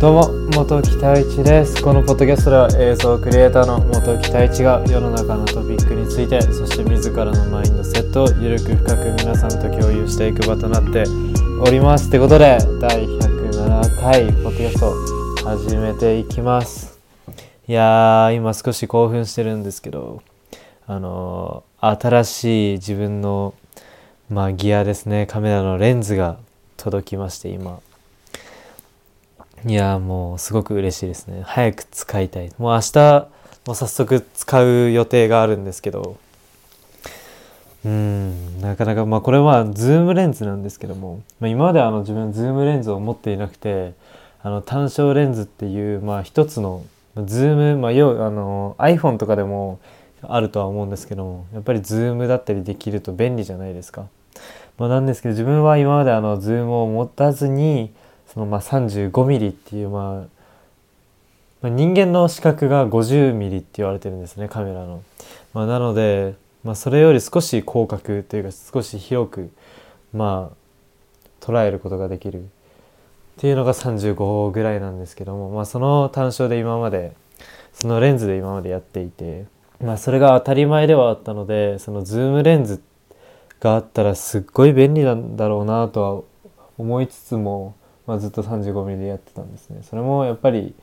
どうも元木太一です。このポッドキャストでは映像クリエイターの元木太一が世の中のトピックについてそして自らのマインドセットをゆるく深く皆さんと共有していく場となっております。ってことで第107回ポッドキャスト始めていきます。いやー今少し興奮してるんですけどあのー、新しい自分のまあギアですね。カメラのレンズが届きまして今。いやもうすごく嬉しいですね。早く使いたい。もう明日もう早速使う予定があるんですけど。うんなかなかまあこれはズームレンズなんですけども、まあ、今まであの自分ズームレンズを持っていなくてあの単焦レンズっていうまあ一つのズームまあ要あの iPhone とかでもあるとは思うんですけどもやっぱりズームだったりできると便利じゃないですか。まあ、なんですけど自分は今まであのズームを持たずにそのま 35mm っていう、まあ、人間の視覚が 50mm って言われてるんですねカメラの。まあ、なので、まあ、それより少し広角というか少し広くまあ捉えることができるっていうのが35ぐらいなんですけども、まあ、その単焦で今までそのレンズで今までやっていて、まあ、それが当たり前ではあったのでそのズームレンズってがあったらすっごい便利なんだろうなとは思いつつもまあ、ずっと 35mm でやってたんですね。それもやっぱり、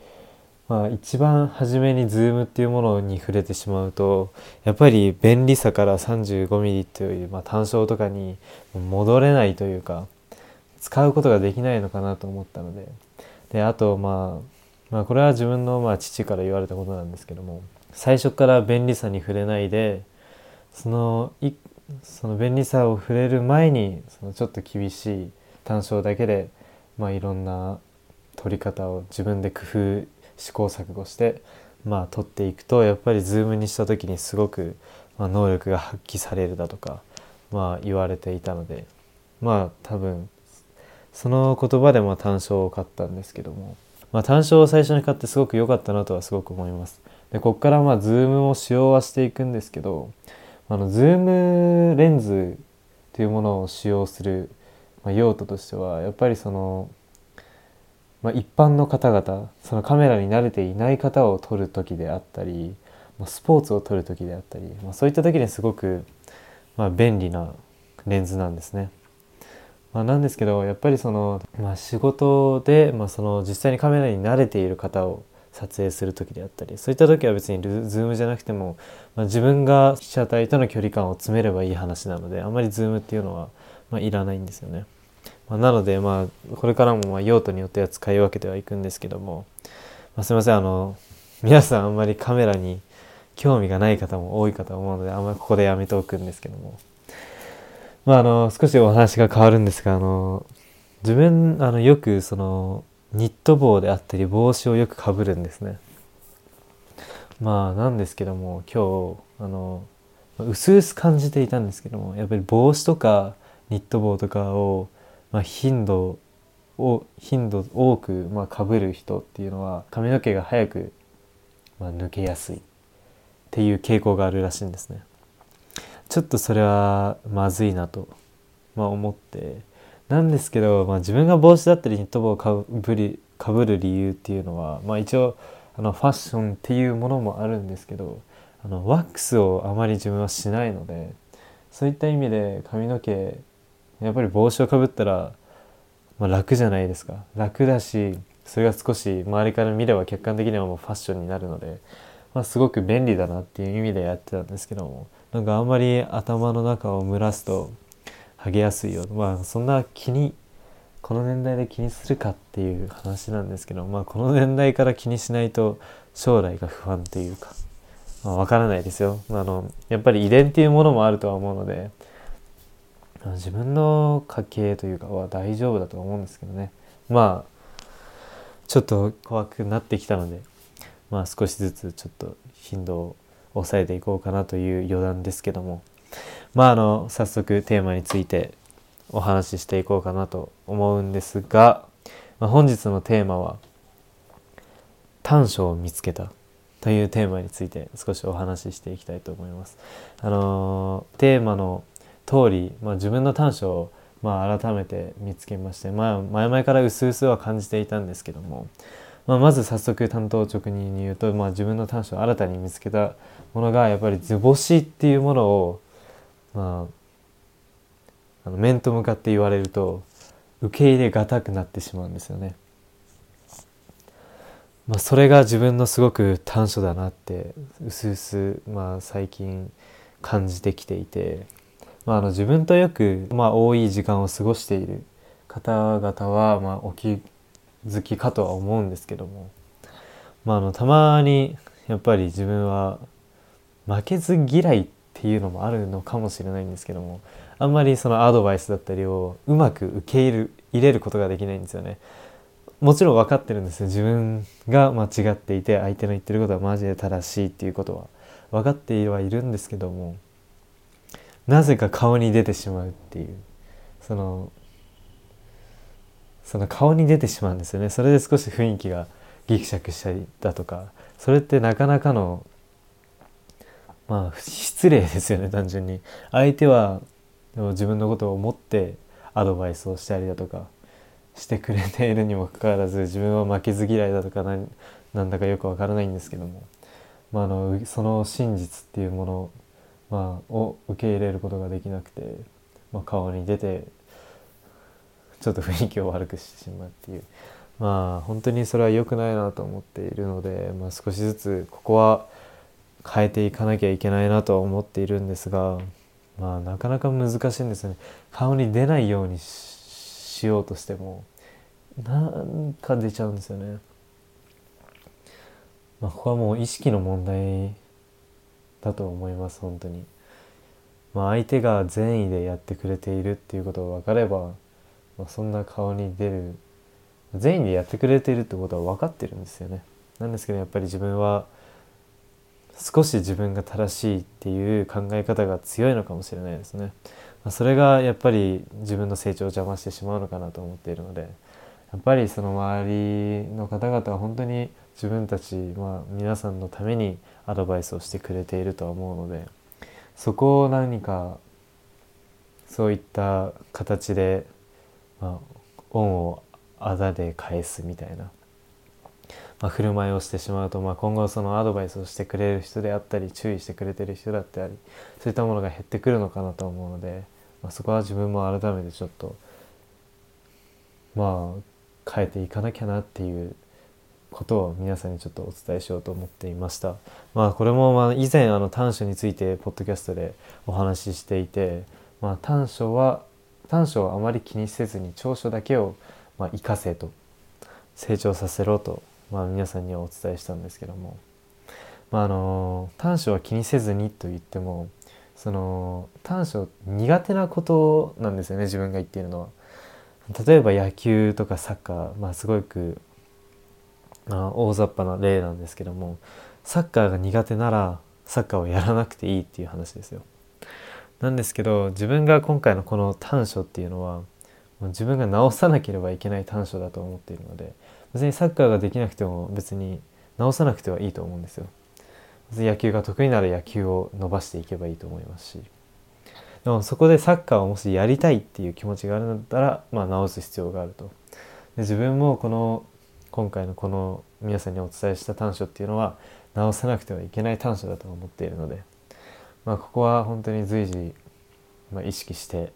まあ、一番初めにズームっていうものに触れてしまうとやっぱり便利さから 35mm という、まあ、単焦とかに戻れないというか使うことができないのかなと思ったので。であと、まあ、まあこれは自分のまあ父から言われたことなんですけども最初から便利さに触れないでそのいその便利さを触れる前にそのちょっと厳しい単焦だけでまあ、いろんな取り方を自分で工夫試行錯誤してまあ取っていくとやっぱりズームにした時にすごく、まあ、能力が発揮されるだとか、まあ、言われていたのでまあ多分その言葉でも単勝を買ったんですけども、まあ、単焦を最初に買ってすごく良かったなとはすごく思います。でここからまあズームを使用はしていくんですけどあのズームレンズというものを使用するまあ、用途としてはやっぱりその、まあ、一般の方々そのカメラに慣れていない方を撮る時であったり、まあ、スポーツを撮る時であったり、まあ、そういった時にすごく、まあ、便利なレンズなんですね。まあ、なんですけどやっぱりその、まあ、仕事で、まあ、その実際にカメラに慣れている方を撮影する時であったりそういった時は別にズームじゃなくても、まあ、自分が被写体との距離感を詰めればいい話なのであんまりズームっていうのはまあ、いらないんですよね。まあ、なので、まあ、これからもま用途によっては使い分けてはいくんですけども、まあ、すいませんあの皆さんあんまりカメラに興味がない方も多いかと思うのであんまりここでやめておくんですけども、まあ、あの少しお話が変わるんですがあの自分あのよくそのニット帽であったり帽子をよくかぶるんですね。まあなんですけども今日あの薄々感じていたんですけどもやっぱり帽子とかニット帽とかを、まあ、頻度を頻度多く、まあ、かぶる人っていうのは髪の毛が早く、まあ、抜けやすいっていう傾向があるらしいんですね。ちょっとそれはまずいなと、まあ、思ってなんですけど、まあ、自分が帽子だったりニット帽をかぶりかぶる理由っていうのは、まあ、一応あのファッションっていうものもあるんですけどあのワックスをあまり自分はしないのでそういった意味で髪の毛やっぱり帽子をかぶったら、まあ、楽じゃないですか。楽だしそれが少し周りから見れば客観的にはもうファッションになるので、まあ、すごく便利だなっていう意味でやってたんですけどもなんかあんまり頭の中を蒸らすと剥げやすいよまあそんな気にこの年代で気にするかっていう話なんですけど、まあ、この年代から気にしないと将来が不安というか、まあ、分からないですよ。あのやっぱり遺伝っていうものもあるとは思うので自分の家系というかは大丈夫だと思うんですけどね。まあちょっと怖くなってきたのでまあ少しずつちょっと頻度を抑えていこうかなという余談ですけども。まああの早速テーマについてお話ししていこうかなと思うんですが、まあ、本日のテーマは短所を見つけたというテーマについて少しお話ししていきたいと思います。あのテーマの通り、まあ、自分の短所をまあ改めて見つけまして、まあ、前々から薄々は感じていたんですけども、まあ、まず早速担当直入に言うと、まあ、自分の短所を新たに見つけたものがやっぱり図星っていうものを、まあ、あの面と向かって言われると受け入れがたくなってしまうんですよね。まあ、それが自分のすごく短所だなってうすうす、まあ、最近感じてきていて、まあ、あの自分とよく、まあ、多い時間を過ごしている方々は、まあ、お気づきかとは思うんですけども、まあ、あのたまにやっぱり自分は負けず嫌いってていうのもあるのかもしれないんですけどもあんまりそのアドバイスだったりをうまく受け入れる入れることができないんですよね。もちろん分かってるんですよ自分が間違っていて相手の言ってることはマジで正しいっていうことは分かってはいるんですけどもなぜか顔に出てしまうっていうそのその顔に出てしまうんですよねそれで少し雰囲気がギクシャクしたりだとかそれってなかなかのまあ失礼ですよね単純に。相手は自分のことを思ってアドバイスをしたりだとかしてくれているにもかかわらず自分は負けず嫌いだとか何なんだかよくわからないんですけども、まあ、あのその真実っていうもの、まあ、を受け入れることができなくて、まあ、顔に出てちょっと雰囲気を悪くしてしまうっていう。まあ本当にそれは良くないなと思っているので、まあ、少しずつここは変えていかなきゃいけないなとは思っているんですが、まあ、なかなか難しいんですよね顔に出ないようにしようとしてもなんか出ちゃうんですよね。まあ、ここはもう意識の問題だと思います本当に。まあ、相手が善意でやってくれているっていうことが分かれば、まあ、そんな顔に出る善意でやってくれているってことは分かってるんですよね。なんですけどやっぱり自分は少し自分が正しいっていう考え方が強いのかもしれないですね。ま、それがやっぱり自分の成長を邪魔してしまうのかなと思っているのでやっぱりその周りの方々は本当に自分たち、まあ、皆さんのためにアドバイスをしてくれているとは思うのでそこを何かそういった形で、まあ、恩をあだで返すみたいなまあ、振る舞いをしてしまうと、まあ、今後そのアドバイスをしてくれる人であったり注意してくれてる人だったりそういったものが減ってくるのかなと思うので、まあ、そこは自分も改めてちょっとまあ変えていかなきゃなっていうことを皆さんにちょっとお伝えしようと思っていました。まあこれもまあ以前あの短所についてポッドキャストでお話ししていて、まあ、短所は短所をあまり気にせずに長所だけをまあ活かせと成長させろとまあ、皆さんにはお伝えしたんですけども、まあ、あの短所は気にせずにと言ってもその短所苦手なことなんですよね自分が言っているのは。例えば野球とかサッカー、まあ、すごく、あ、大雑把な例なんですけどもサッカーが苦手ならサッカーをやらなくていいっていう話ですよ。なんですけど自分が今回のこの短所っていうのは自分が直さなければいけない短所だと思っているので別にサッカーができなくても別に直さなくてはいいと思うんですよ。別に野球が得意なら野球を伸ばしていけばいいと思いますしでもそこでサッカーをもしやりたいっていう気持ちがあるんだったら、まあ、直す必要があると。で自分もこの今回のこの皆さんにお伝えした短所っていうのは直さなくてはいけない短所だと思っているので、まあ、ここは本当に随時、まあ、意識して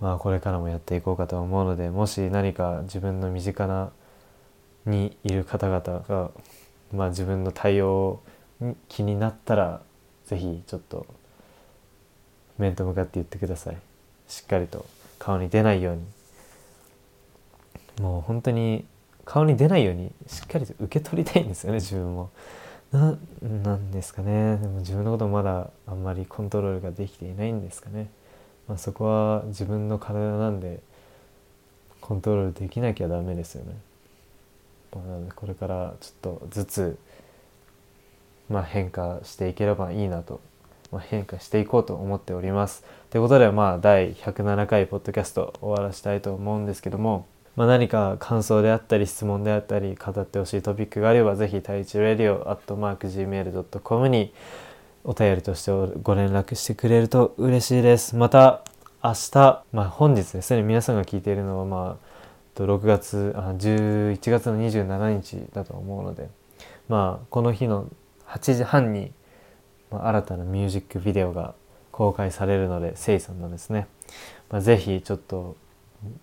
まあこれからもやっていこうかと思うのでもし何か自分の身近なにいる方々が、まあ、自分の対応に気になったら是非ちょっと面と向かって言ってくださいしっかりと顔に出ないようにもう本当に顔に出ないようにしっかりと受け取りたいんですよね自分も。ななんですかねでも自分のことまだあんまりコントロールができていないんですかね。まあ、そこは自分の体なんでコントロールできなきゃダメですよね。なのでこれからちょっとずつ、まあ、変化していければいいなと、まあ、変化していこうと思っております。ということでまあ第107回ポッドキャスト終わらしたいと思うんですけども、まあ、何か感想であったり質問であったり語ってほしいトピックがあればぜひ太一レディオアットマーク Gmail.com にお便りとしてご連絡してくれると嬉しいですまた明日、まあ、本日ですね皆さんが聞いているのはまあ6月あ11月の27日だと思うのでまあこの日の8時半に、まあ、新たなミュージックビデオが公開されるのでせいさんのですね、まあ、ぜひちょっと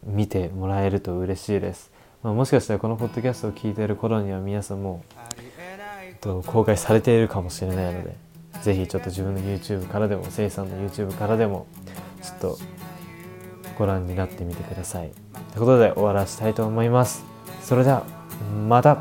見てもらえると嬉しいです、まあ、もしかしたらこのポッドキャストを聞いている頃には皆さんもと公開されているかもしれないのでぜひちょっと自分の YouTube からでもせいさんの YouTube からでもちょっとご覧になってみてください。ということで終わらせたいと思います。それではまた。